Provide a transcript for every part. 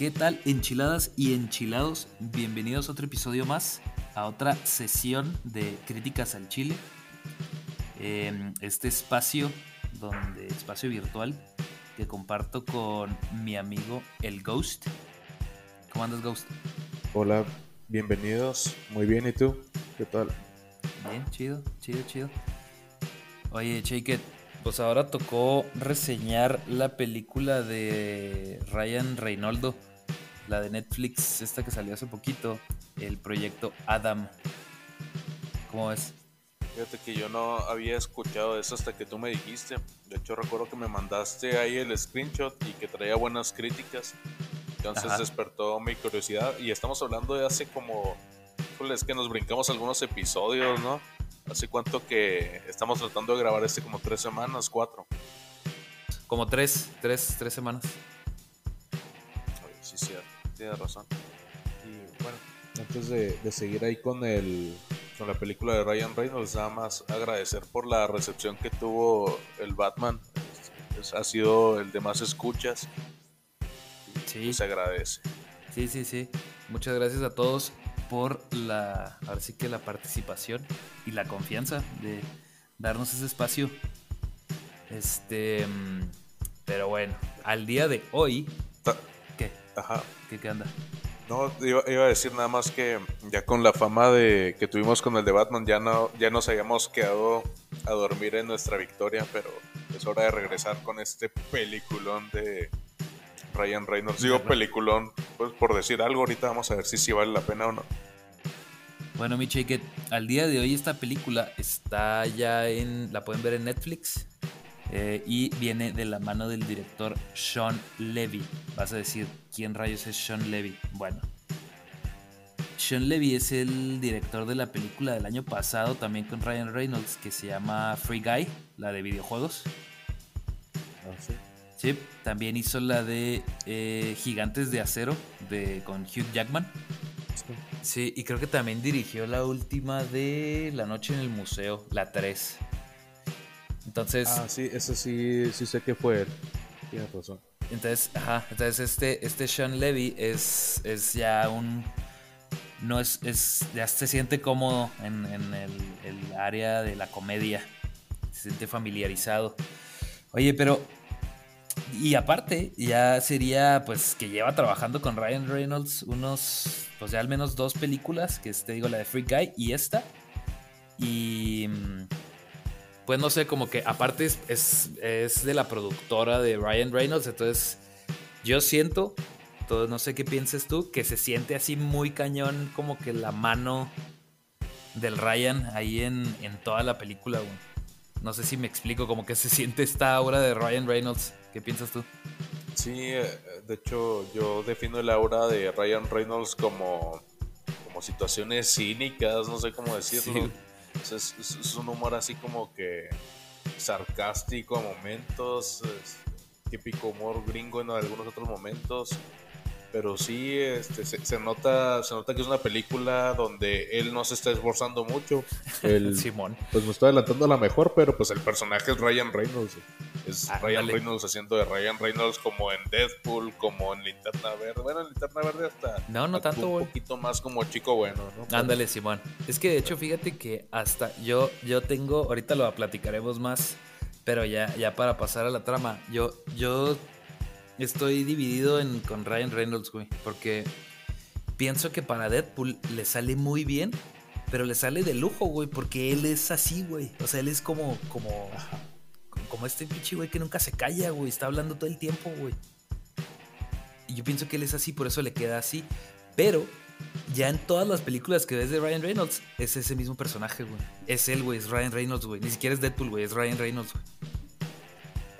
¿Qué tal, enchiladas y enchilados? Bienvenidos a otro episodio más, a otra sesión de Críticas al Chile. Em, este espacio, donde, espacio virtual, que comparto con mi amigo el Ghost. ¿Cómo andas, Ghost? Hola, bienvenidos. Muy bien, ¿y tú? ¿Qué tal? Bien, chido, chido, chido. Oye, Shake pues ahora tocó reseñar la película de Ryan Reynoldo, la de Netflix, esta que salió hace poquito, el proyecto Adam. ¿Cómo ves? Fíjate que yo no había escuchado eso hasta que tú me dijiste. De hecho, recuerdo que me mandaste ahí el screenshot y que traía buenas críticas. Entonces despertó mi curiosidad. Y estamos hablando de hace como. Es que nos brincamos algunos episodios, ¿no? ¿Hace cuánto que estamos tratando de grabar este? Como tres semanas, cuatro. Como tres, tres, tres semanas. Sí, sí, tiene razón. Y bueno, antes de, seguir ahí con el con la película de Ryan Reynolds, nada más agradecer por la recepción que tuvo el Batman. ha sido el de más escuchas. Sí. Se agradece. Sí, sí, sí. Muchas gracias a todos por la, ahora sí que la participación y la confianza de darnos ese espacio. Este, mm, pero bueno, al día de hoy. Ajá. ¿Qué, qué anda? No, iba, a decir nada más que ya con la fama de que tuvimos con el de Batman ya no ya nos habíamos quedado a dormir en nuestra victoria, pero es hora de regresar con este peliculón de Ryan Reynolds. Digo peliculón, pues por decir algo, ahorita vamos a ver si sí vale la pena o no. Bueno, mi que al día de hoy esta película está ya en, la pueden ver en Netflix eh, y viene de la mano del director Sean Levy. Vas a decir, ¿quién rayos es Sean Levy? Bueno, Sean Levy es el director de la película del año pasado, también con Ryan Reynolds, que se llama Free Guy, la de videojuegos. Ah, sí. Sí, también hizo la de eh, Gigantes de Acero de, con Hugh Jackman. Sí. y creo que también dirigió la última de La Noche en el Museo, la 3. Entonces. Ah, sí, eso sí, sí sé que fue él. Tienes razón. Entonces, ajá, entonces este, este Sean Levy es, es ya un. No es, es. Ya se siente cómodo en, en el, el área de la comedia. Se siente familiarizado. Oye, pero y aparte, ya sería pues que lleva trabajando con Ryan Reynolds unos, pues ya al menos dos películas, que es, te digo, la de Free Guy y esta. Y mm, pues no sé, como que aparte es, es, de la productora de Ryan Reynolds, entonces yo siento, todo, no sé qué pienses tú, que se siente así muy cañón como que la mano del Ryan ahí en, en toda la película. No sé si me explico, como que se siente esta obra de Ryan Reynolds. ¿Qué piensas tú? Sí, eh, de hecho yo defino el aura de Ryan Reynolds como, como situaciones cínicas, no sé cómo decirlo. Es, un humor así como que sarcástico a momentos, típico humor gringo en algunos otros momentos pero sí este, se, nota se nota que es una película donde él no se está esforzando mucho. El, Simón. pues me estoy adelantando a la mejor pero pues el personaje es Ryan Reynolds es Ryan Reynolds haciendo de Ryan Reynolds como en Deadpool como en Linterna Verde bueno en Linterna Verde hasta no no tanto un poquito más como chico bueno ¿no? ándale Simón es que de hecho fíjate que hasta yo yo tengo ahorita lo platicaremos más pero ya ya para pasar a la trama yo yo Estoy dividido en, con Ryan Reynolds, güey. Porque pienso que para Deadpool le sale muy bien, pero le sale de lujo, güey. Porque él es así, güey. O sea, él es como, como, como este pinche güey que nunca se calla, güey. Está hablando todo el tiempo, güey. Y yo pienso que él es así, por eso le queda así. Pero ya en todas las películas que ves de Ryan Reynolds, es ese mismo personaje, güey. Es él, güey. Es Ryan Reynolds, güey. Ni siquiera es Deadpool, güey. Es Ryan Reynolds, güey.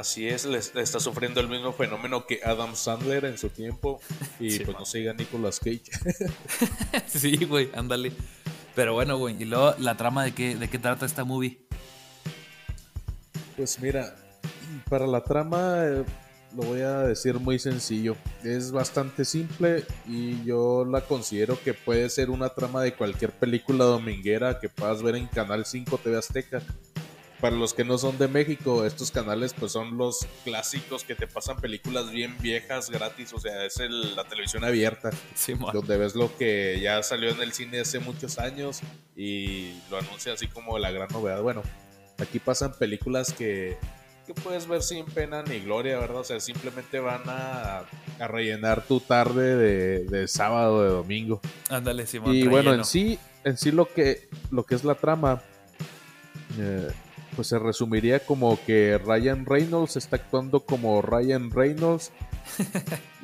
Así es, le, está sufriendo el mismo fenómeno que Adam Sandler en su tiempo. Y pues no siga Nicolas Cage. sí, güey, ándale. Pero bueno, güey, y luego la trama de qué, de qué trata esta movie. Pues mira, para la trama eh, lo voy a decir muy sencillo. Es bastante simple y yo la considero que puede ser una trama de cualquier película dominguera que puedas ver en Canal 5 TV Azteca. para los que no son de México, estos canales pues son los clásicos que te pasan películas bien viejas gratis, o sea, es la televisión abierta, donde ves lo que ya salió en el cine hace muchos años y lo anuncia así como la gran novedad. Bueno, aquí pasan películas que, que puedes ver sin pena ni gloria, ¿verdad? O sea, simplemente van a, a rellenar tu tarde de, de sábado, de domingo. Ándale, Simón. Y bueno, en sí, en sí lo que, lo que es la trama... Eh, pues se resumiría como que Ryan Reynolds está actuando como Ryan Reynolds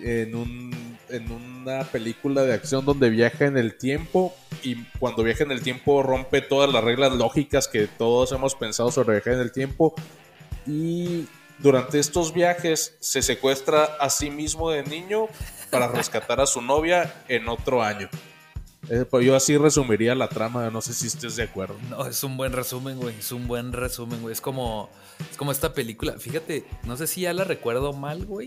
en, un, en una película de acción donde viaja en el tiempo y cuando viaja en el tiempo rompe todas las reglas lógicas que todos hemos pensado sobre viajar en el tiempo y durante estos viajes se secuestra a sí mismo de niño para rescatar a su novia en otro año. Eh, pues yo así resumiría la trama, no sé si estés de acuerdo. No, es un buen resumen, güey, es un buen resumen, güey. Es como, es como esta película, fíjate, no sé si ya la recuerdo mal, güey.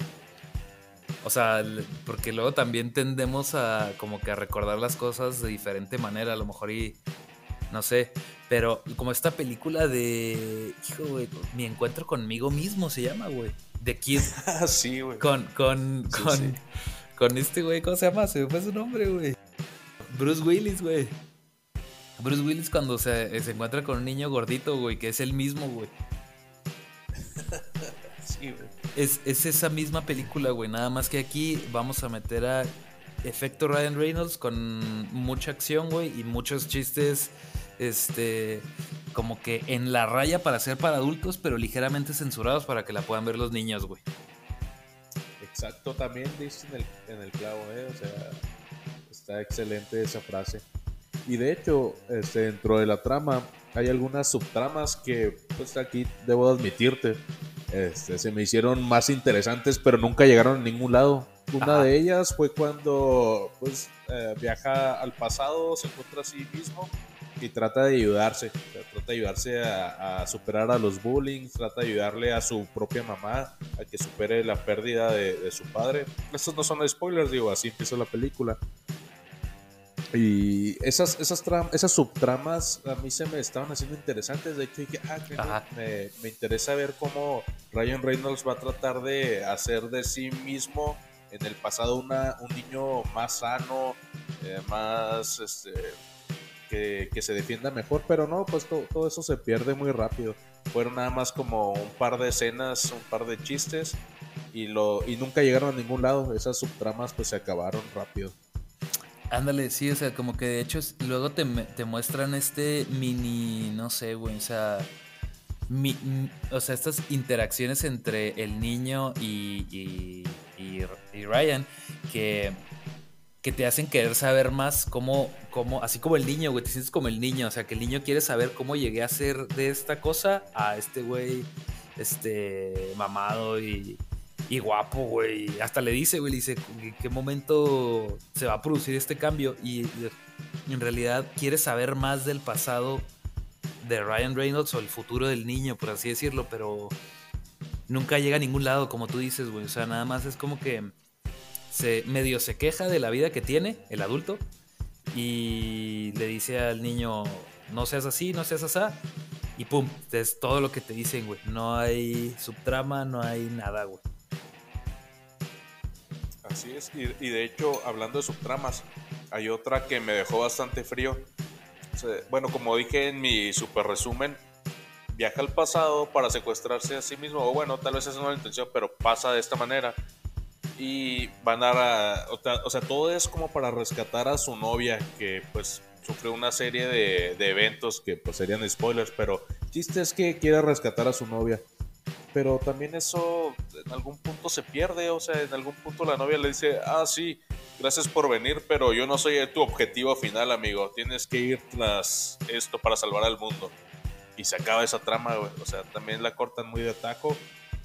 O sea, porque luego también tendemos a como que a recordar las cosas de diferente manera, a lo mejor y no sé, pero como esta película de, hijo, güey, mi encuentro conmigo mismo se llama, güey. The Kid. sí, güey. Con, con, con, con este güey, ¿cómo se llama? Se me fue su nombre, güey. Bruce Willis, güey. Bruce Willis cuando se, encuentra con un niño gordito, güey, que es el mismo, güey. sí, güey. Es, esa misma película, güey. Nada más que aquí vamos a meter a efecto Ryan Reynolds con mucha acción, güey, y muchos chistes, este, como que en la raya para ser para adultos, pero ligeramente censurados para que la puedan ver los niños, güey. Exacto, también dice en el, en el clavo, ¿eh? O sea, Está excelente esa frase. Y de hecho, este, dentro de la trama hay algunas subtramas que, pues aquí debo admitirte, este, se me hicieron más interesantes, pero nunca llegaron a ningún lado. Una de ellas fue cuando pues, eh, viaja al pasado, se encuentra a sí mismo y trata de ayudarse. trata de ayudarse a, superar a los bullying, trata de ayudarle a su propia mamá a que supere la pérdida de, de su padre. Estos no son spoilers, digo, así empieza la película. Y esas, esas, esas subtramas a mí se me estaban haciendo interesantes. De hecho, dije, ah, me, me, interesa ver cómo Ryan Reynolds va a tratar de hacer de sí mismo en el pasado una, un niño más sano, eh, más este, que, que, se defienda mejor. Pero no, pues todo eso se pierde muy rápido. Fueron nada más como un par de escenas, un par de chistes y, lo, y nunca llegaron a ningún lado. Esas subtramas pues se acabaron rápido. Ándale, sí, o sea, como que de hecho luego te, te muestran este mini, no sé, güey, o sea, o sea, estas interacciones entre el niño y, y, y, Ryan que, que te hacen querer saber más cómo, cómo, así como el niño, güey, te sientes como el niño, o sea, que el niño quiere saber cómo llegué a ser de esta cosa a este güey, este, mamado y y guapo, güey. Hasta le dice, güey, le dice, ¿en qué momento se va a producir este cambio? Y, en realidad quiere saber más del pasado de Ryan Reynolds o el futuro del niño, por así decirlo, pero nunca llega a ningún lado, como tú dices, güey. O sea, nada más es como que medio se queja de la vida que tiene el adulto y le dice al niño, no seas así, no seas así. Y pum, es todo lo que te dicen, güey. No hay subtrama, no hay nada, güey. Así es, y, de hecho, hablando de subtramas, hay otra que me dejó bastante frío. bueno, como dije en mi super resumen, viaja al pasado para secuestrarse a sí mismo, o bueno, tal vez esa no es la intención, pero pasa de esta manera. Y van a, o sea, todo es como para rescatar a su novia, que pues sufrió una serie de, de eventos que pues serían spoilers, pero el chiste es que quiere rescatar a su novia pero también eso en algún punto se pierde, o sea, en algún punto la novia le dice, ah, sí, gracias por venir, pero yo no soy tu objetivo final, amigo, tienes que ir tras esto para salvar al mundo. Y se acaba esa trama, güey, o sea, también la cortan muy de atajo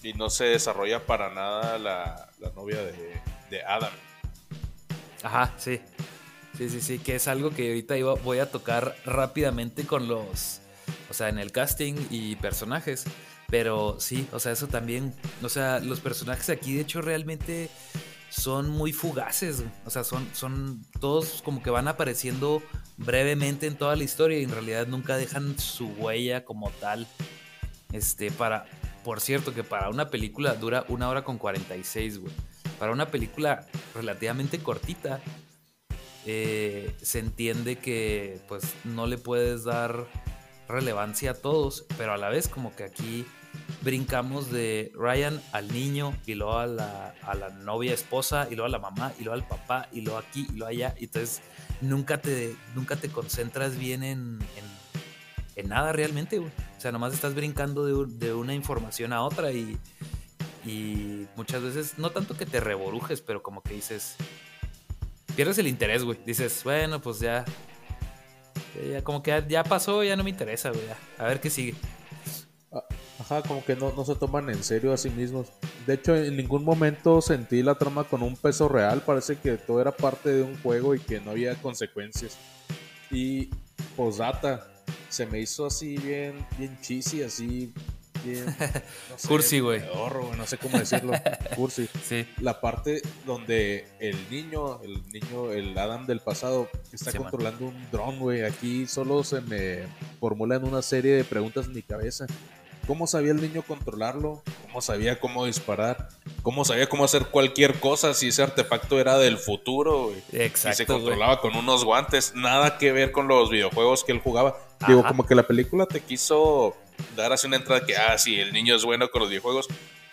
y no se desarrolla para nada la, novia de, de, Adam. Ajá, sí. Sí, sí, sí, que es algo que ahorita voy a tocar rápidamente con los, o sea, en el casting y personajes pero sí, o sea, eso también, o sea, los personajes aquí de hecho realmente son muy fugaces, o sea, son, son todos como que van apareciendo brevemente en toda la historia y en realidad nunca dejan su huella como tal. Este, para. Por cierto, que para una película dura una hora con 46, güey. Para una película relativamente cortita, eh, se entiende que pues no le puedes dar relevancia a todos, pero a la vez como que aquí brincamos de Ryan al niño y luego a la, a la novia esposa y luego a la mamá y luego al papá y luego aquí y luego allá. Y entonces nunca te, nunca te concentras bien en, en, nada realmente, O sea, nomás estás brincando de, de una información a otra y, y muchas veces, no tanto que te reborujes, pero como que dices, pierdes el interés, güey. Dices, bueno, pues ya, ya como que ya, pasó, ya no me interesa. A ver qué sigue. Ajá, como que no, no, se toman en serio a sí mismos. De hecho, en ningún momento sentí la trama con un peso real. Parece que todo era parte de un juego y que no había consecuencias. Y posdata, se me hizo así bien, bien cheesy, así Cursi, güey. No sé cómo decirlo. Cursi. Sí. La parte donde el niño, el niño, el Adam del pasado, está controlando un dron, güey. Aquí solo se me formulan una serie de preguntas en mi cabeza. ¿Cómo sabía el niño controlarlo? ¿Cómo sabía cómo disparar? ¿Cómo sabía cómo hacer cualquier cosa si ese artefacto era del futuro? Exacto. Y se controlaba con unos guantes. Nada que ver con los videojuegos que él jugaba. Digo, como que la película te quiso dar así una entrada que, ah, sí, el niño es bueno con los videojuegos.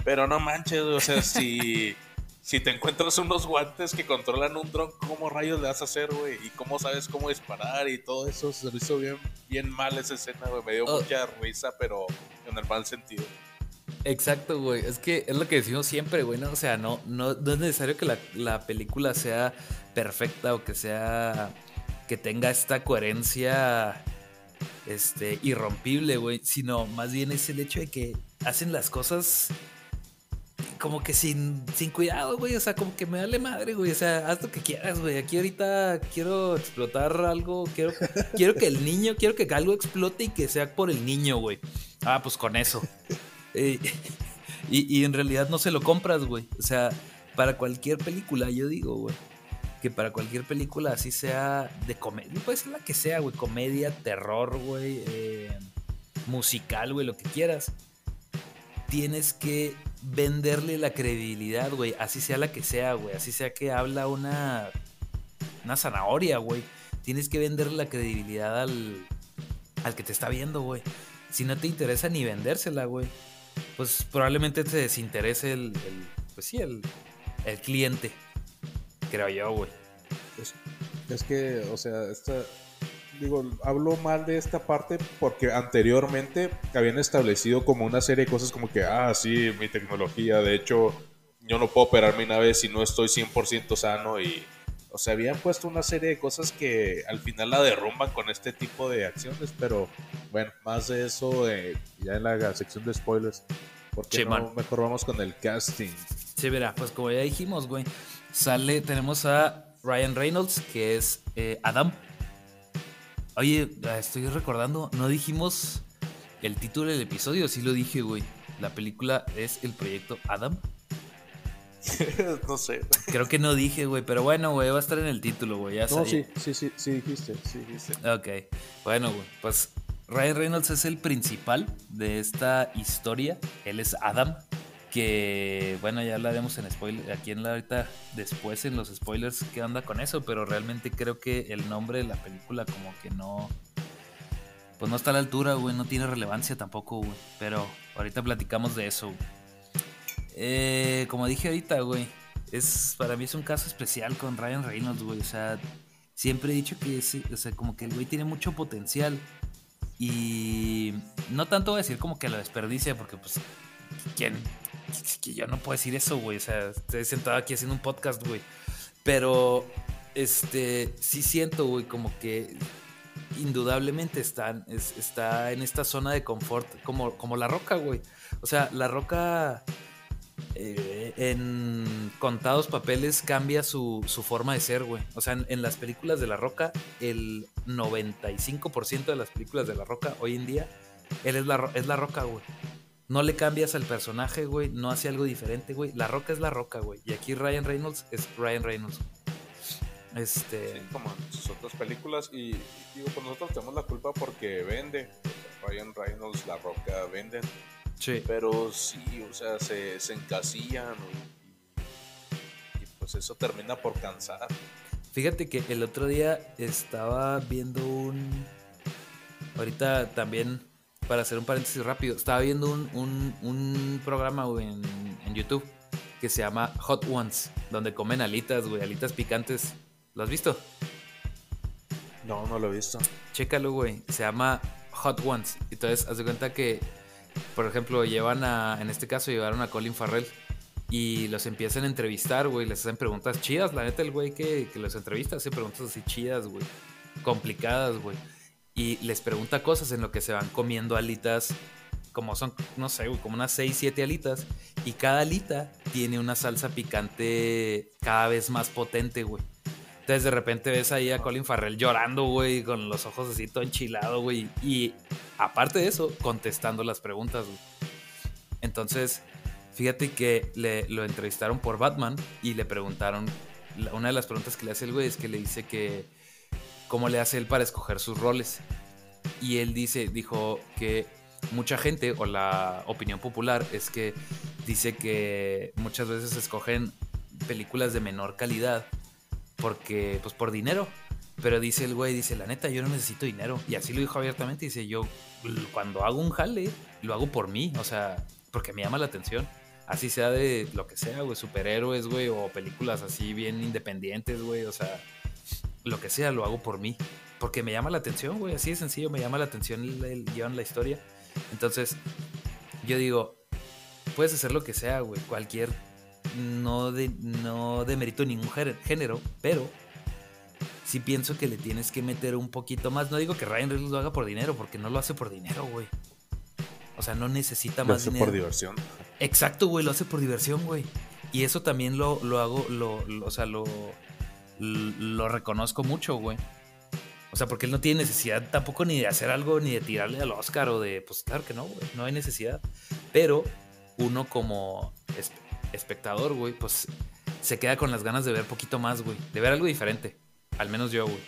Pero no manches, o sea, si, si te encuentras unos guantes que controlan un dron, ¿cómo rayos le vas a hacer, güey? ¿Y cómo sabes cómo disparar y todo eso? Se lo hizo bien, bien mal esa escena, güey. Me dio oh. mucha risa, pero en el mal sentido. Exacto, güey. Es que es lo que decimos siempre, güey. ¿no? O sea, no, no, no es necesario que la, la película sea perfecta o que sea. que tenga esta coherencia este, irrompible, güey, sino más bien es el hecho de que hacen las cosas como que sin, sin cuidado, güey, o sea, como que me dale madre, güey, o sea, haz lo que quieras, güey, aquí ahorita quiero explotar algo, quiero, quiero que el niño, quiero que algo explote y que sea por el niño, güey. Ah, pues con eso. Eh, y, y en realidad no se lo compras, güey, o sea, para cualquier película, yo digo, güey que para cualquier película, así sea de comedia, puede ser la que sea, güey, comedia, terror, güey, eh, musical, güey, lo que quieras, tienes que venderle la credibilidad, güey, así sea la que sea, güey, así sea que habla una, una zanahoria, güey, tienes que venderle la credibilidad al, al que te está viendo, güey. Si no te interesa ni vendérsela, güey, pues probablemente te desinterese el, el pues sí, el, el cliente creo yo, güey. Es, que, o sea, esta, digo, hablo mal de esta parte porque anteriormente habían establecido como una serie de cosas como que, ah, sí, mi tecnología, de hecho, yo no puedo operar mi nave si no estoy 100% sano y, o sea, habían puesto una serie de cosas que al final la derrumban con este tipo de acciones, pero bueno, más de eso ya en la sección de spoilers. Porque no mejor vamos con el casting. Sí, verá, pues como ya dijimos, güey, sale, tenemos a Ryan Reynolds, que es eh, Adam. Oye, ah, estoy recordando, no dijimos el título del episodio, sí lo dije, güey. La película es el proyecto Adam. no sé. Creo que no dije, güey, pero bueno, güey, va a estar en el título, güey. no, sí, sí, sí, sí dijiste, sí dijiste. Ok, bueno, güey, pues Ryan Reynolds es el principal de esta historia. Él es Adam, que bueno, ya hablaremos en spoiler, aquí en la ahorita después en los spoilers qué onda con eso, pero realmente creo que el nombre de la película como que no pues no está a la altura, güey, no tiene relevancia tampoco, güey, pero ahorita platicamos de eso. Eh, como dije ahorita, güey, es para mí es un caso especial con Ryan Reynolds, güey, o sea, siempre he dicho que es, o sea, como que el güey tiene mucho potencial y no tanto voy a decir como que lo desperdicia porque pues quién que yo no puedo decir eso, güey. O sea, estoy sentado aquí haciendo un podcast, güey. Pero, este, sí siento, güey, como que indudablemente está, está en esta zona de confort, como, como la roca, güey. O sea, la roca eh, en contados papeles cambia su, forma de ser, güey. O sea, en, las películas de la roca, el 95% de las películas de la roca hoy en día, él es la, es la roca, güey. No le cambias al personaje, güey. No hace algo diferente, güey. La roca es la roca, güey. Y aquí Ryan Reynolds es Ryan Reynolds. Este. como en sus otras películas. Y, digo, pues nosotros tenemos la culpa porque vende. Ryan Reynolds, La Roca venden. Sí. Pero sí, o sea, se, se encasillan y, y pues eso termina por cansar. Fíjate que el otro día estaba viendo un. Ahorita también, para hacer un paréntesis rápido, estaba viendo un, un, un programa güey, en, en YouTube que se llama Hot Ones, donde comen alitas, güey, alitas picantes. ¿Lo has visto? No, no lo he visto. Chécalo, güey. Se llama Hot Ones. Entonces, haz de cuenta que, por ejemplo, llevan a, en este caso, llevaron a Colin Farrell y los empiezan a entrevistar, güey. Les hacen preguntas chidas. La neta, el güey que, que los entrevista hace preguntas así chidas, güey. Complicadas, güey. Y les pregunta cosas en lo que se van comiendo alitas. Como son, no sé, como unas 6, 7 alitas. Y cada alita tiene una salsa picante cada vez más potente, güey. Entonces de repente ves ahí a Colin Farrell llorando, güey, con los ojos así todo enchilado, güey. Y aparte de eso, contestando las preguntas, güey. Entonces, fíjate que le, lo entrevistaron por Batman y le preguntaron, una de las preguntas que le hace el güey es que le dice que cómo le hace él para escoger sus roles. Y él dice, dijo que mucha gente, o la opinión popular, es que dice que muchas veces escogen películas de menor calidad porque, pues por dinero. Pero dice el güey, dice, la neta, yo no necesito dinero. Y así lo dijo abiertamente. Dice, yo cuando hago un jale, lo hago por mí. O sea, porque me llama la atención. Así sea de lo que sea, güey, superhéroes, güey, o películas así bien independientes, güey. O sea, lo que sea, lo hago por mí. Porque me llama la atención, güey. Así de sencillo, me llama la atención el, el guion, la historia. Entonces, yo digo, puedes hacer lo que sea, güey. Cualquier. No de, no de mérito ningún género- género, pero sí pienso que le tienes que meter un poquito más. No digo que Ryan Reynolds lo haga por dinero, porque no lo hace por dinero, güey. O sea, no necesita Lo más hace dinero. por diversión. Exacto, güey, lo hace por diversión, güey. Y eso también lo, lo hago, lo, lo- o sea, lo, lo reconozco mucho, güey. O sea, porque él no tiene necesidad tampoco ni de hacer algo, ni de tirarle al Oscar o de, pues claro que no, güey, no hay necesidad. Pero uno como es- espectador, güey, pues se queda con las ganas de ver poquito más, güey. De ver algo diferente. Al menos yo, güey.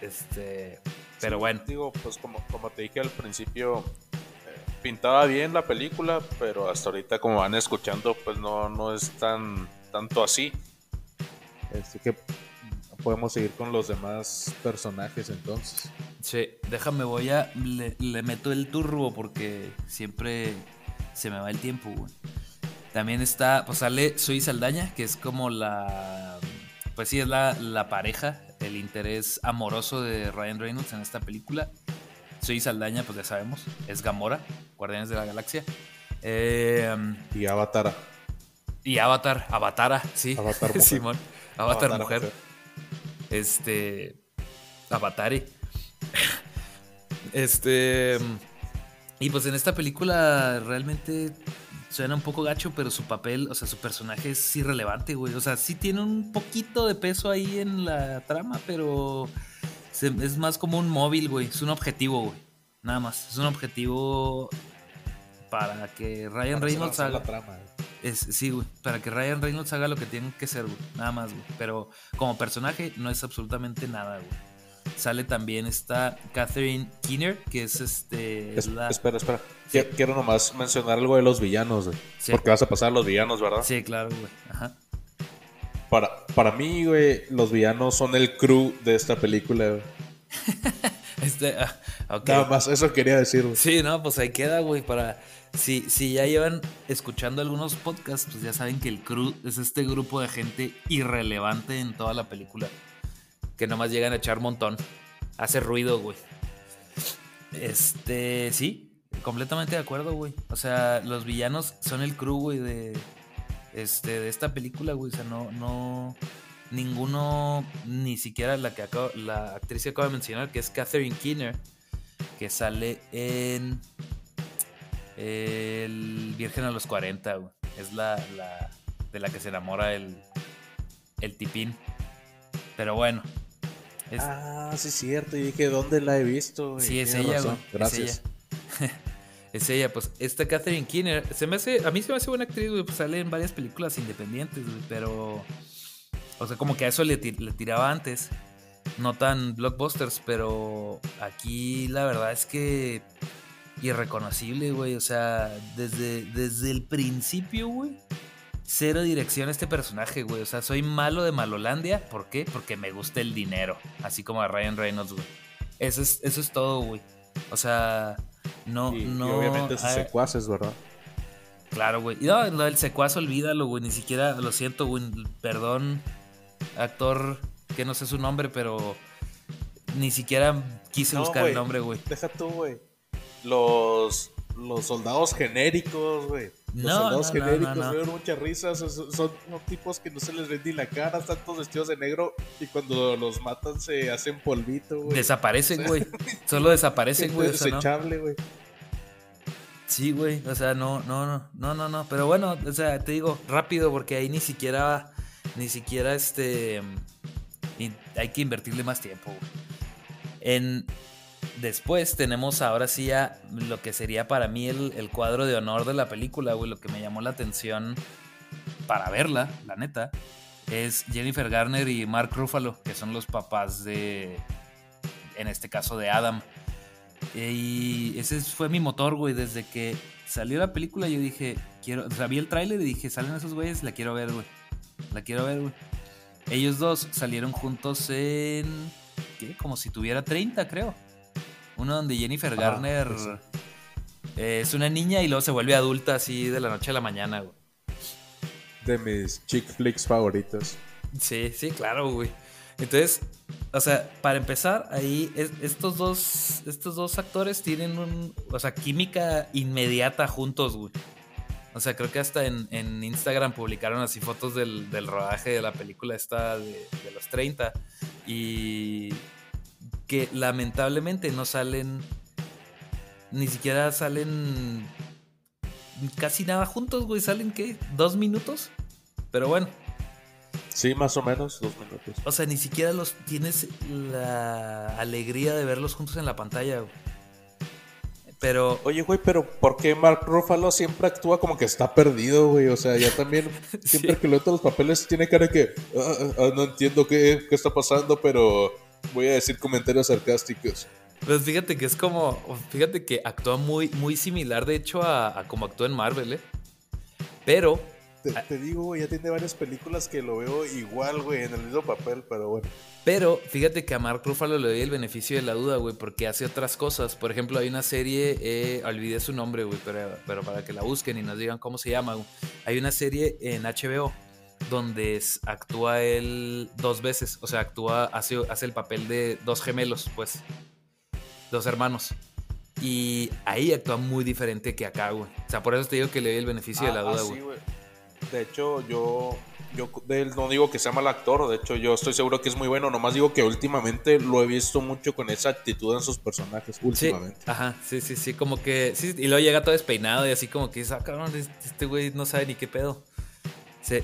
Este, pero Sí, bueno. Digo, pues como, como te dije al principio, eh, pintaba bien la película, pero hasta ahorita como van escuchando, pues no, no es tan tanto así. Este, que podemos seguir con los demás personajes entonces. Sí, déjame, voy a. Le, le meto el turbo porque siempre se me va el tiempo, güey. También está, pues sale Soy Saldaña, que es como la. Pues sí, es la, la pareja, el interés amoroso de Ryan Reynolds en esta película. Soy Saldaña, pues ya sabemos, es Gamora, Guardianes de la Galaxia. Eh, Y Avatar. y Avatar, Avatara, sí. Avatar. Simón, Avatar, Avatar mujer. mujer. Este. Avatari. Este. Y pues en esta película realmente suena un poco gacho, pero su papel, o sea, su personaje es irrelevante, güey. O sea, sí tiene un poquito de peso ahí en la trama, pero se- es más como un móvil, güey. Es un objetivo, güey. Nada más. Es un objetivo para que Ryan Para Reynolds haga. la trama. Es, sí, güey. Para que Ryan Reynolds haga lo que tiene que ser, güey. Nada más, güey. Pero como personaje no es absolutamente nada, güey. Sale también esta Catherine Keener, que es este. Es- la- Espera, espera. Qui- Quiero nomás mencionar algo de los villanos, güey. Sí. Porque vas a pasar a los villanos, ¿verdad? Sí, claro, güey. Ajá. Para, para mí, güey, los villanos son el crew de esta película, güey. Este, ah. Nada más, eso quería decir, güey. Sí, no, pues ahí queda, güey, para... Si, si ya llevan escuchando algunos podcasts, pues ya saben que el crew es este grupo de gente irrelevante en toda la película. Que nomás llegan a echar montón. Hace ruido, güey. Este, sí, completamente de acuerdo, güey. O sea, los villanos son el crew, güey, de, este, de esta película, güey. O sea, no, no, ninguno, ni siquiera la que acabo- la actriz que acabo de mencionar, que es Catherine Keener, que sale en El Virgen a los 40, güey. Es la, la de la que se enamora el, el tipín. Pero bueno. es- Ah, sí, es cierto. Y dije, ¿dónde la he visto? güey? sí, es ella, güey. Gracias. Es ella. es ella, pues. Esta Catherine Keener, se me hace, a mí se me hace buena actriz, güey. Pues sale en varias películas independientes, güey. Pero, o sea, como que a eso le tiraba antes. no tan blockbusters, pero aquí la verdad es que irreconocible, güey. O sea, desde, desde el principio, güey. Cero dirección a este personaje, güey. O sea, soy malo de Malolandia. ¿Por qué? Porque me gusta el dinero. Así como a Ryan Reynolds, güey. Eso es, eso es todo, güey. O sea, no, Y, y no. obviamente sus secuaces, ¿verdad? Claro, güey. Y no, lo del secuaz, olvídalo, güey. Ni siquiera, lo siento, güey. Perdón, actor, que no sé su nombre, pero ni siquiera quise No, buscar el nombre, güey. Deja tú, güey. Los, los soldados genéricos, güey. Los No, soldados no, no, genéricos me muchas risas. Son, tipos que no se les ve ni la cara, están todos vestidos de negro y cuando los matan se hacen polvito, güey. Desaparecen, güey. Solo desaparecen, güey. desechable, güey. Sí, güey. O sea, no, no, no, no, no, no. Pero bueno, o sea, te digo, rápido, porque ahí ni siquiera, ni siquiera este, hay que invertirle más tiempo, güey. En, después tenemos ahora sí ya lo que sería para mí el, cuadro de honor de la película, güey. Lo que me llamó la atención para verla, la neta, es Jennifer Garner y Mark Ruffalo, que son los papás de, en este caso, de Adam. Y ese fue mi motor, güey. Desde que salió la película, yo dije, quiero. O sea, vi el tráiler y dije, salen esos güeyes, la quiero ver, güey. La quiero ver, güey. Ellos dos salieron juntos en. ¿Qué? Como si tuviera 30, creo. Uno donde Jennifer Ah, Garner pues sí. eh, es una niña y luego se vuelve adulta así de la noche a la mañana, güey. De mis chick flicks favoritos. Sí, sí, claro, güey. Entonces, o sea, para empezar, ahí es- estos dos estos dos actores tienen un, o sea, química inmediata juntos, güey. O sea, creo que hasta en, en Instagram publicaron así fotos del, del rodaje de la película esta de, de los 30 y que lamentablemente no salen, ni siquiera salen casi nada juntos, güey. ¿Salen qué? ¿Dos minutos? Pero bueno, Sí, más o menos, dos minutos. o sea, ni siquiera los tienes la alegría de verlos juntos en la pantalla. güey. Pero Oye, güey, pero ¿por qué Mark Ruffalo siempre actúa como que está perdido, güey? O sea, ya también, siempre Sí. que leo todos los papeles, tiene cara que "Ah, ah, ah, no entiendo qué, qué está pasando, pero voy a decir comentarios sarcásticos. pues fíjate que es como, fíjate que actúa muy, muy similar de hecho a, a como actúa en Marvel, ¿eh? Pero, Te, te digo, güey, ya tiene varias películas que lo veo igual, güey, en el mismo papel, pero bueno. pero fíjate que a Mark Ruffalo le doy el beneficio de la duda, güey, porque hace otras cosas. Por ejemplo, hay una serie, eh, olvidé su nombre, güey, pero, pero para que la busquen y nos digan cómo se llama, güey. Hay una serie en HBO donde es- actúa él dos veces, o sea, actúa, hace, hace el papel de dos gemelos, pues, dos hermanos. Y ahí actúa muy diferente que acá, güey. O sea, por eso te digo que le doy el beneficio de la Ah, duda, ah, güey. De hecho, yo, yo de él no digo que sea mal actor, de hecho yo estoy seguro que es muy bueno, nomás digo que últimamente lo he visto mucho con esa actitud en sus personajes, Sí, últimamente. ajá, sí, sí, sí, como que, sí, y luego llega todo despeinado y así como que dice, ah, cabrón, este güey no sabe ni qué pedo. Sí.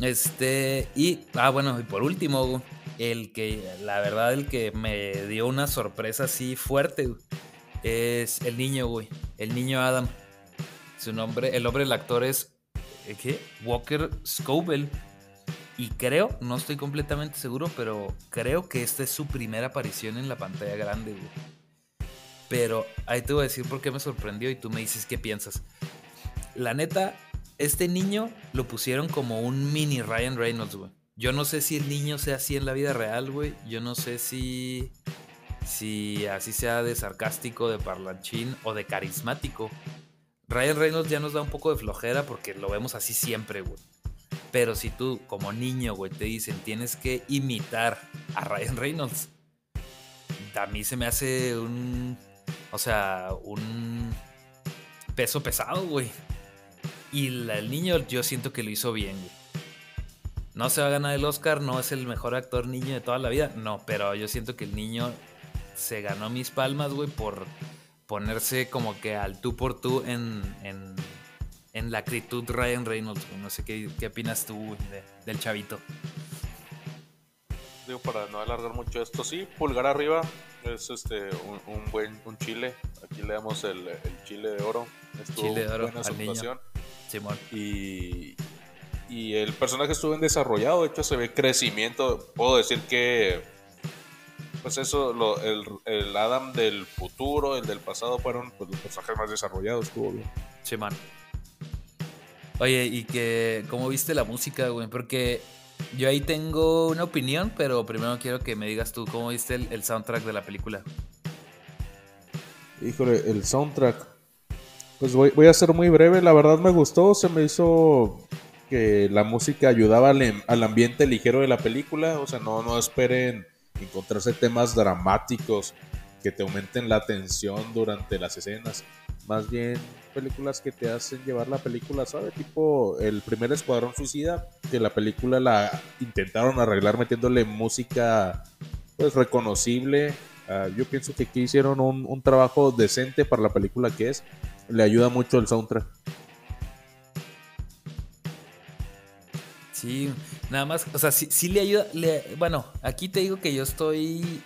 Este, y, ah, bueno, y por último, el que, la verdad, el que me dio una sorpresa así fuerte, es el niño, güey, el niño Adam. Su nombre, el nombre del actor es, ¿eh, ¿qué? Walker Scoville. Y creo, no estoy completamente seguro, pero creo que esta es su primera aparición en la pantalla grande, güey. Pero ahí te voy a decir por qué me sorprendió y tú me dices qué piensas. La neta, este niño lo pusieron como un mini Ryan Reynolds, güey. Yo no sé si el niño sea así en la vida real, güey. Yo no sé si. Si así sea de sarcástico, de parlanchín o de carismático. Ryan Reynolds ya nos da un poco de flojera porque lo vemos así siempre, güey. Pero si tú, como niño, güey, te dicen tienes que imitar a Ryan Reynolds, a mí se me hace un. O sea, un peso pesado, güey. Y la- el niño, yo siento que lo hizo bien, güey. No se va a ganar el Oscar, no es el mejor actor niño de toda la vida, no, pero yo siento que el niño se ganó mis palmas, güey, por ponerse como que al tú por tú en, en, en la actitud Ryan Reynolds, güey. No sé qué, qué opinas tú, de- del chavito. Digo, para no alargar mucho esto, sí, pulgar arriba es este un, un buen un chile. Aquí le damos el, el chile de oro. Estuvo Chile de oro buena al niño. Simón. Y, y el personaje estuvo en desarrollado, de hecho se ve crecimiento. Puedo decir que, pues eso, lo- el, el Adam del futuro, el del pasado fueron pues, los personajes más desarrollados, estuvo bien. Simón. Oye, y que, ¿cómo viste la música, güey? Porque yo ahí tengo una opinión, pero primero quiero que me digas tú cómo viste el, el soundtrack de la película. Híjole, el soundtrack. Pues voy, voy a ser muy breve, la verdad me gustó, se me hizo que la música ayudaba al, em- al ambiente ligero de la película, o sea, no, no esperen encontrarse temas dramáticos que te aumenten la tensión durante las escenas, más bien películas que te hacen llevar la película, ¿sabes? Tipo el primer Escuadrón Suicida, que la película la intentaron arreglar metiéndole música pues reconocible. Ah, yo pienso que aquí hicieron un trabajo decente para la película que es. Le ayuda mucho el soundtrack. Sí, nada más, o sea, sí, sí le ayuda. le- bueno, aquí te digo que yo estoy.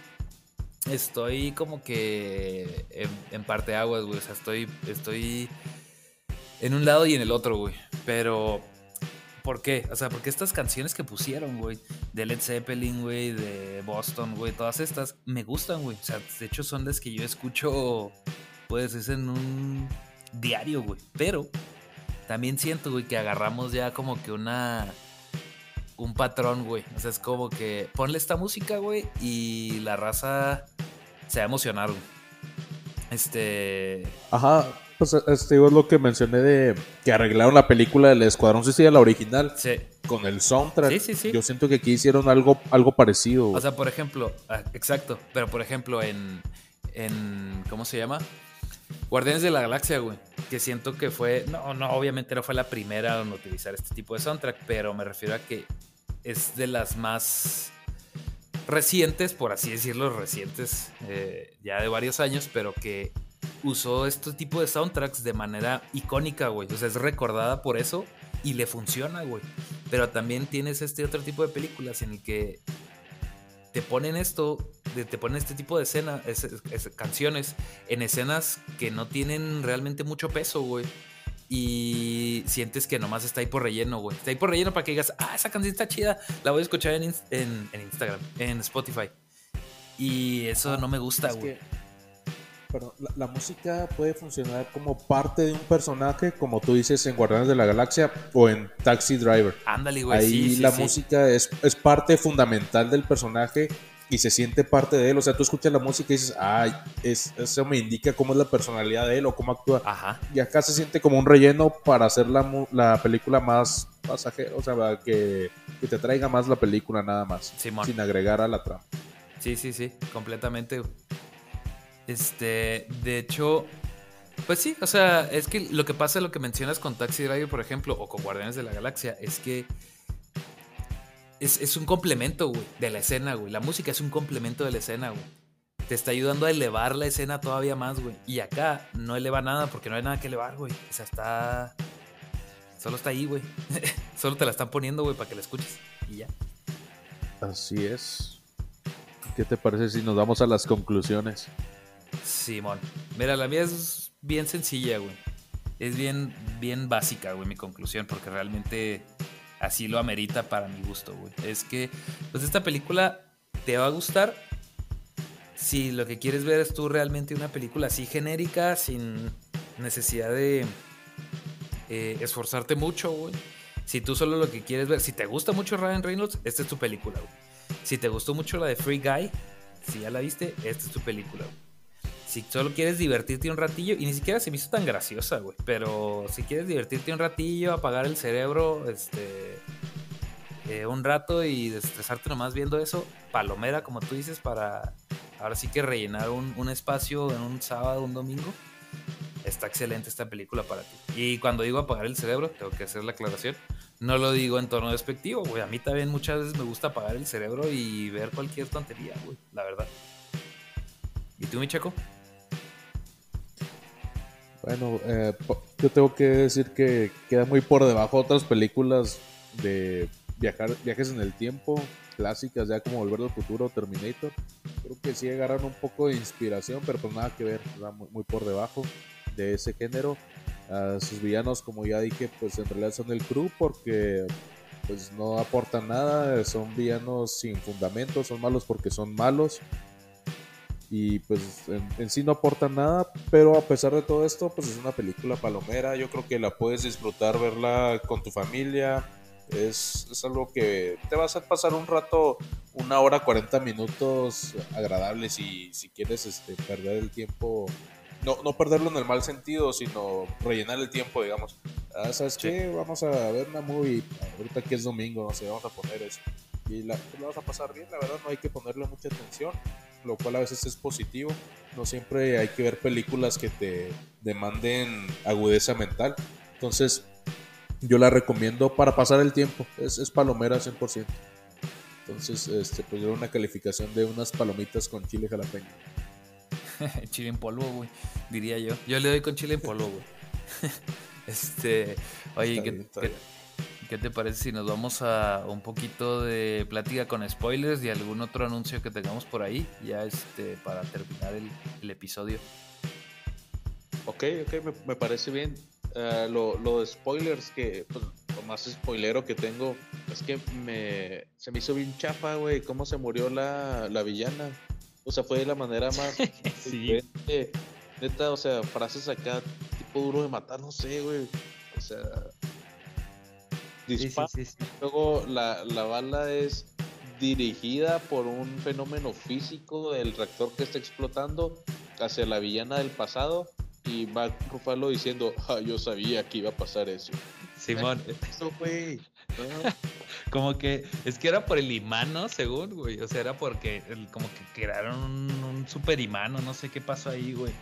Estoy como que en, parte aguas, güey. O sea, estoy, estoy en un lado y en el otro, güey. Pero, ¿por qué? O sea, porque estas canciones que pusieron, güey, de Led Zeppelin, güey, de Boston, güey, todas estas, me gustan, güey. O sea, de hecho son las que yo escucho, pues, es en un diario, güey. Pero también siento, güey, que agarramos ya como que una. Un patrón, güey. O sea, es como que ponle esta música, güey, y la raza se va a emocionar, güey. Este. Ajá, pues este es lo que mencioné de que arreglaron la película del Escuadrón Suicida, la original, Sí. con el soundtrack. Sí, sí, sí. Yo siento que aquí hicieron algo, algo parecido. O sea, por ejemplo, ah, exacto, pero por ejemplo en, en, ¿cómo se llama? Guardianes de la Galaxia, güey, que siento que fue, no, no, obviamente no fue la primera en utilizar este tipo de soundtrack, pero me refiero a que es de las más recientes, por así decirlo, recientes, eh, ya de varios años, pero que usó este tipo de soundtracks de manera icónica, güey. O sea, es recordada por eso y le funciona, güey. Pero también tienes este otro tipo de películas en el que te ponen esto, te ponen este tipo de escena, es- es- canciones en escenas que no tienen realmente mucho peso, güey. Y sientes que nomás está ahí por relleno, güey. Está ahí por relleno para que digas, ah, esa canción está chida, la voy a escuchar en, en- en Instagram, en Spotify. Y eso no me gusta, Es güey. que, pero la, la música puede funcionar como parte de un personaje, como tú dices en Guardianes de la Galaxia o en Taxi Driver. Ándale, güey. Ahí sí, la sí. música es, es parte fundamental del personaje y se siente parte de él. O sea, tú escuchas la música y dices, ay, es, eso me indica cómo es la personalidad de él o cómo actúa. Ajá. Y acá se siente como un relleno para hacer la, la película más pasajera, o sea, que, que te traiga más la película nada más, Simón. sin agregar a la trama. Sí, sí, sí, completamente. Este, de hecho, pues sí, o sea, es que lo que pasa, lo que mencionas con Taxi Driver, por ejemplo, o con Guardianes de la Galaxia, es que es, es un complemento, güey, de la escena, güey. La música es un complemento de la escena, güey. Te está ayudando a elevar la escena todavía más, güey. Y acá no eleva nada porque no hay nada que elevar, güey. O sea, está... Solo está ahí, güey. Solo te la están poniendo, güey, para que la escuches. Y ya. Así es. ¿Qué te parece si nos vamos a las conclusiones? Simón. Mira, la mía es bien sencilla, güey. Es bien, bien básica, güey, mi conclusión, porque realmente así lo amerita para mi gusto, güey. Es que, pues esta película te va a gustar si lo que quieres ver es tú realmente una película así genérica, sin necesidad de eh, esforzarte mucho, güey. Si tú solo lo que quieres ver, si te gusta mucho Ryan Reynolds, esta es tu película, güey. Si te gustó mucho la de Free Guy, si ya la viste, esta es tu película, güey. Si solo quieres divertirte un ratillo, y ni siquiera se me hizo tan graciosa, güey. Pero si quieres divertirte un ratillo, apagar el cerebro, este. eh, un rato y estresarte nomás viendo eso, palomera, como tú dices, para ahora sí que rellenar un, espacio en un sábado, un domingo. Está excelente esta película para ti. Y cuando digo apagar el cerebro, tengo que hacer la aclaración. No lo digo en tono despectivo, güey. A mí también muchas veces me gusta apagar el cerebro y ver cualquier tontería, güey. La verdad. ¿Y tú, mi chaco? Bueno, eh, yo tengo que decir que queda muy por debajo otras películas de viajar, viajes en el tiempo, clásicas ya como Volver al Futuro, Terminator. Creo que sí agarran un poco de inspiración, pero pues nada que ver, muy, muy por debajo de ese género. Ah, sus villanos, como ya dije, pues en realidad son el crew porque pues no aportan nada, son villanos sin fundamento, son malos porque son malos y pues en, sí no aportan nada, pero a pesar de todo esto, pues es una película palomera, yo creo que la puedes disfrutar, verla con tu familia, es, es algo que te va a hacer pasar un rato, una hora, 40 minutos agradables y si quieres este, perder el tiempo no, no perderlo en el mal sentido, sino rellenar el tiempo, digamos. Ah, ¿Sabes qué? Vamos a ver una movie. Ahorita que es domingo, no sé, vamos a poner eso. Y la, la vas a pasar bien, la verdad, no hay que ponerle mucha atención, lo cual a veces es positivo. No siempre hay que ver películas que te demanden agudeza mental. Entonces, yo la recomiendo para pasar el tiempo. Es, es palomera 100%. Entonces, este, pues yo una calificación de unas palomitas con chile jalapeño. chile en polvo, güey, diría yo. Yo le doy con chile en polvo, güey. este, oye, ¿qué, te parece si nos vamos a un poquito de plática con spoilers y algún otro anuncio que tengamos por ahí? Ya este, para terminar el, episodio. Ok, ok, me, parece bien. Uh, lo, de spoilers que, pues, lo más spoilero que tengo es que me, se me hizo bien chafa, güey, cómo se murió la, la villana. O sea, fue de la manera más. sí. Neta, o sea, frases acá, tipo duro de matar, no sé, güey. O sea. Dispara. Sí, Luego la, la bala es dirigida por un fenómeno físico del reactor que está explotando hacia la villana del pasado y va Rufalo diciendo, ah, yo sabía que iba a pasar eso. Simón. Eso, güey. como que es que era por el imán, ¿no? Según, güey. O sea, era porque como que crearon un, super imán o no sé qué pasó ahí, güey.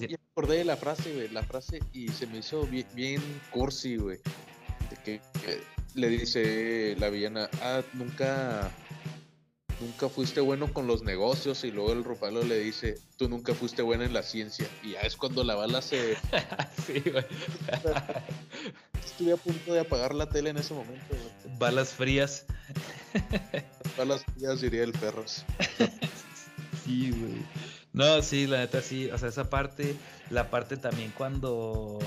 Ya, me acordé de la frase, güey. La frase y se me hizo bien, bien cursi, güey. Que, le dice la villana, ah, nunca nunca fuiste bueno con los negocios y luego el Rufalo le dice, tú nunca fuiste bueno en la ciencia. Y ya es cuando la bala se... sí, güey. Estuve a punto de apagar la tele en ese momento. Balas frías. Balas frías diría el perros. sí, güey. No, sí, la neta sí. O sea, esa parte, la parte también cuando...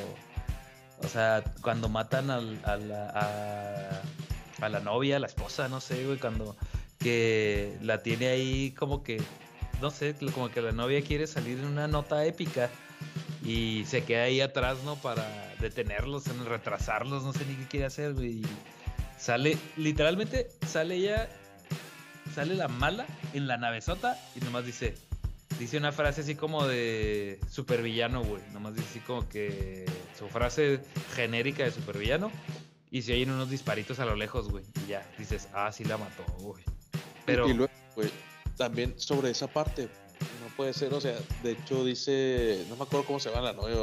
O sea, cuando matan a, la, a la novia, a la esposa, no sé, güey, cuando que la tiene ahí como que, no sé, como que la novia quiere salir en una nota épica y se queda ahí atrás, ¿no? Para detenerlos, retrasarlos, no sé ni qué quiere hacer, güey. Sale, literalmente sale ella, sale la mala en la navezota y nomás dice, dice una frase así como de supervillano, güey. Nomás dice así como que su frase genérica de supervillano. Y se oyen unos disparitos a lo lejos, güey. Y ya dices, ah, sí la mató, güey. Pero... Y luego, pues, también sobre esa parte, no puede ser, o sea, de hecho dice, no me acuerdo cómo se llama la novia,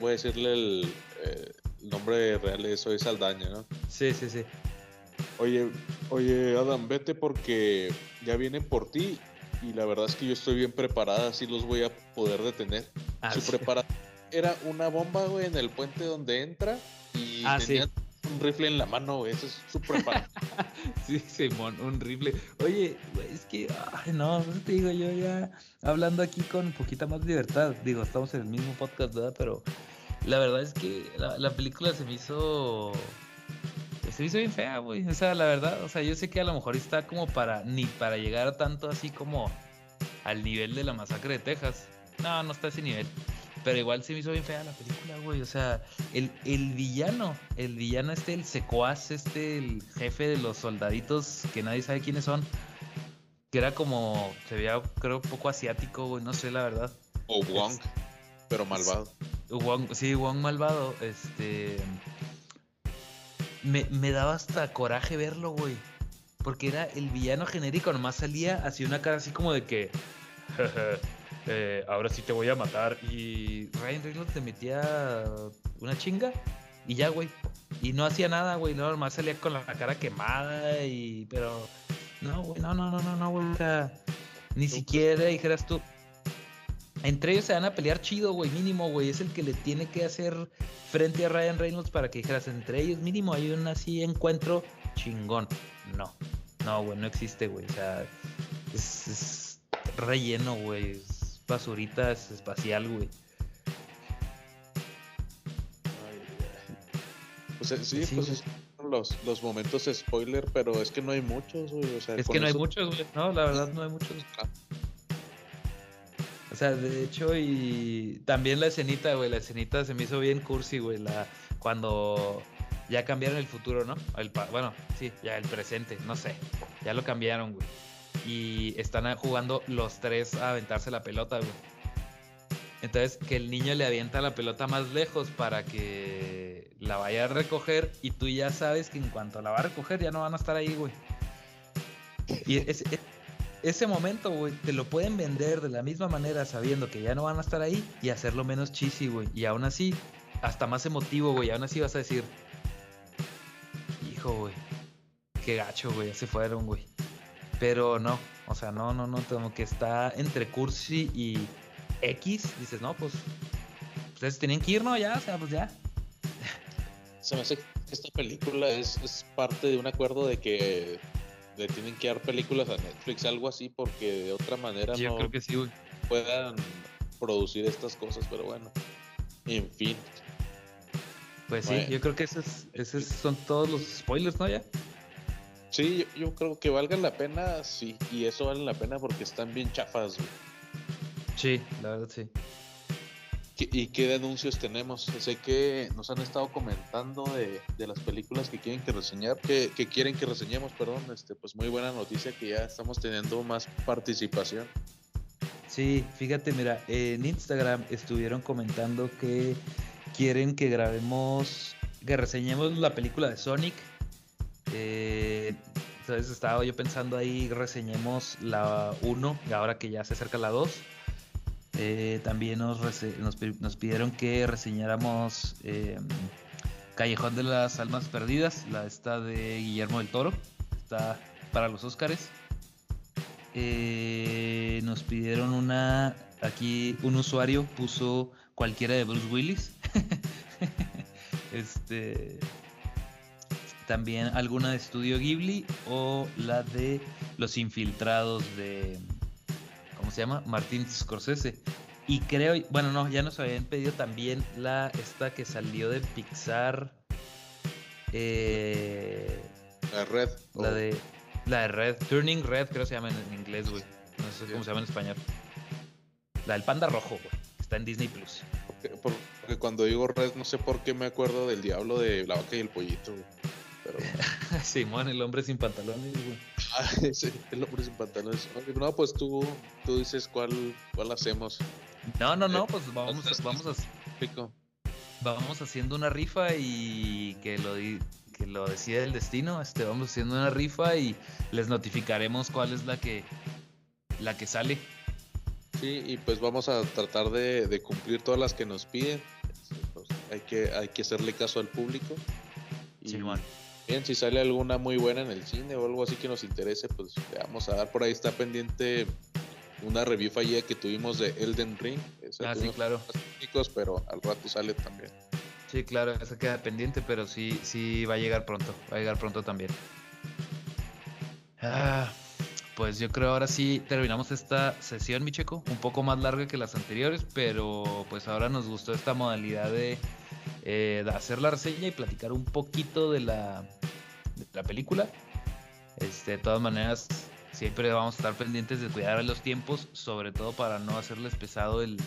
voy, a decirle el, eh, nombre real de eso, es Saldaña, ¿no? Sí, sí, sí. Oye, oye, Adam, vete porque ya vienen por ti y la verdad es que yo estoy bien preparada, así los voy a poder detener. Ah, Su preparación era una bomba, güey, en el puente donde entra y ah, tenía un rifle en la mano, güey. Eso es súper sí, Simón, un rifle. Oye, es que, ay, no, te digo yo ya hablando aquí con un poquita más libertad. Digo, estamos en el mismo podcast, ¿verdad? Pero la verdad es que la, película se me hizo. Se me hizo bien fea, güey. O sea, la verdad, o sea, yo sé que a lo mejor está como para. Ni para llegar tanto así como al nivel de la masacre de Texas. No, no está a ese nivel. Pero igual se me hizo bien fea la película, güey. O sea, el, el villano, el villano este, el secuaz, este, el jefe de los soldaditos que nadie sabe quiénes son. Que era como, se veía, creo, un poco asiático, güey, no sé la verdad. O Wong, pero malvado. Wong, sí, Wong malvado. Este. Me, me daba hasta coraje verlo, güey. Porque era el villano genérico, nomás salía así una cara así como de que. Eh, ahora sí te voy a matar. Y Ryan Reynolds te metía una chinga y ya, güey. Y no hacía nada, güey. No, nomás salía con la cara quemada y... Pero... No, güey, no, no, no, no, no, güey. ni siquiera dijeras tú... Entre ellos se van a pelear chido, güey, mínimo, güey. Es el que le tiene que hacer frente a Ryan Reynolds para que dijeras, entre ellos mínimo hay un así encuentro chingón. No, no, güey, no existe, güey. O sea, es, es relleno, güey basuritas espacial, güey. Pues sí, pues es los, los momentos spoiler, pero es que no hay muchos, güey. O sea, es que no hay muchos, güey. No, la verdad no hay muchos. Ah. O sea, de hecho, y también la escenita, güey, la escenita se me hizo bien cursi, güey, la cuando ya cambiaron el futuro, ¿no? El, bueno, sí, ya el presente, no sé. Ya lo cambiaron, güey. Y están jugando los tres a aventarse la pelota, güey. Entonces, que el niño le avienta la pelota más lejos para que la vaya a recoger y tú ya sabes que en cuanto la va a recoger ya no van a estar ahí, güey. Y ese, ese momento, güey, te lo pueden vender de la misma manera sabiendo que ya no van a estar ahí y hacerlo menos cheesy, güey. Y aún así, hasta más emotivo, güey. Aún así vas a decir, hijo, güey, qué gacho, güey, se fueron, güey. Pero no, o sea, no, no, no, como que está entre cursi y X, dices, no, pues ustedes tienen que ir, ¿no? Ya, o sea, pues ya. Se me hace que esta película es parte de un acuerdo de que le tienen que dar películas a Netflix, algo así, porque de otra manera Yo no creo que sí, puedan producir estas cosas, pero bueno, en fin. Pues sí, yo creo que esos, esos son todos los spoilers, ¿no? Ya. Sí, yo, creo que valgan la pena, sí, y eso vale la pena porque están bien chafas, güey. Sí, la verdad sí. ¿Y qué denuncias tenemos? Sé que nos han estado comentando de, las películas que quieren que reseñar, que, quieren que reseñemos, perdón. Este, pues muy buena noticia que ya estamos teniendo más participación. Sí, fíjate, mira, en Instagram estuvieron comentando que quieren que grabemos, que reseñemos la película de Sonic. Eh, entonces estaba yo pensando ahí, reseñemos la 1, y ahora que ya se acerca la 2 eh, también nos, nos, pidieron que reseñáramos eh, Callejón de las Almas Perdidas, la esta de Guillermo del Toro, está para los Óscares. Eh, nos pidieron una, aquí un usuario puso cualquiera de Bruce Willis. este, también alguna de Estudio Ghibli o la de Los Infiltrados de ¿cómo se llama? Martín Scorsese. Y creo, bueno, no, ya nos habían pedido también la esta que salió de Pixar. Eh, la Red. La de la de Red, Turning Red, creo que se llama en, inglés, güey. No sé cómo se llama en español. La del panda rojo, güey. Está en Disney Plus. Porque, cuando digo Red, no sé por qué me acuerdo del diablo de la vaca y el pollito, güey. Pero... Simón, el hombre sin pantalones, güey. Ah, sí, el hombre sin pantalones. No, pues tú, tú dices cuál, cuál hacemos. No, no, no, eh, pues vamos, vamos, a, vamos haciendo una rifa y que lo, que lo decida el destino. Este, vamos haciendo una rifa y les notificaremos cuál es la que, la que sale. Sí, y pues vamos a tratar de, cumplir todas las que nos piden. Pues, hay, que, hay que hacerle caso al público. sí, bueno. Bien, si sale alguna muy buena en el cine o algo así que nos interese, pues le vamos a dar. Por ahí está pendiente una review fallida que tuvimos de Elden Ring. ah, sí, claro. pero al rato sale también. Sí, claro, esa queda pendiente, pero sí, sí va a llegar pronto. Va a llegar pronto también. Ah, pues yo creo ahora sí terminamos esta sesión, mi checo. Un poco más larga que las anteriores, pero pues ahora nos gustó esta modalidad de eh, de hacer la reseña y platicar un poquito de la, la película. Este, de todas maneras, siempre vamos a estar pendientes de cuidar los tiempos, sobre todo para no hacerles pesado el,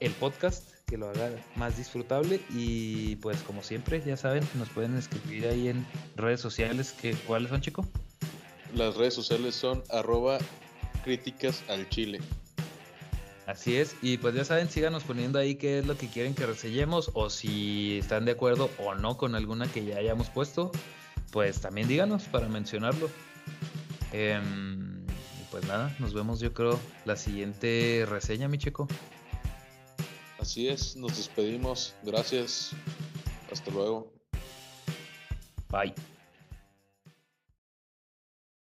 el podcast, que lo haga más disfrutable. Y pues como siempre, ya saben, nos pueden escribir ahí en redes sociales. Que, ¿Cuáles son, chico? Las redes sociales son arroba críticas al chile. Así es, y pues ya saben, síganos poniendo ahí qué es lo que quieren que reseñemos o si están de acuerdo o no con alguna que ya hayamos puesto, pues también díganos para mencionarlo. Em, pues nada, nos vemos yo creo la siguiente reseña, mi chico. Así es, nos despedimos, gracias, hasta luego. Bye.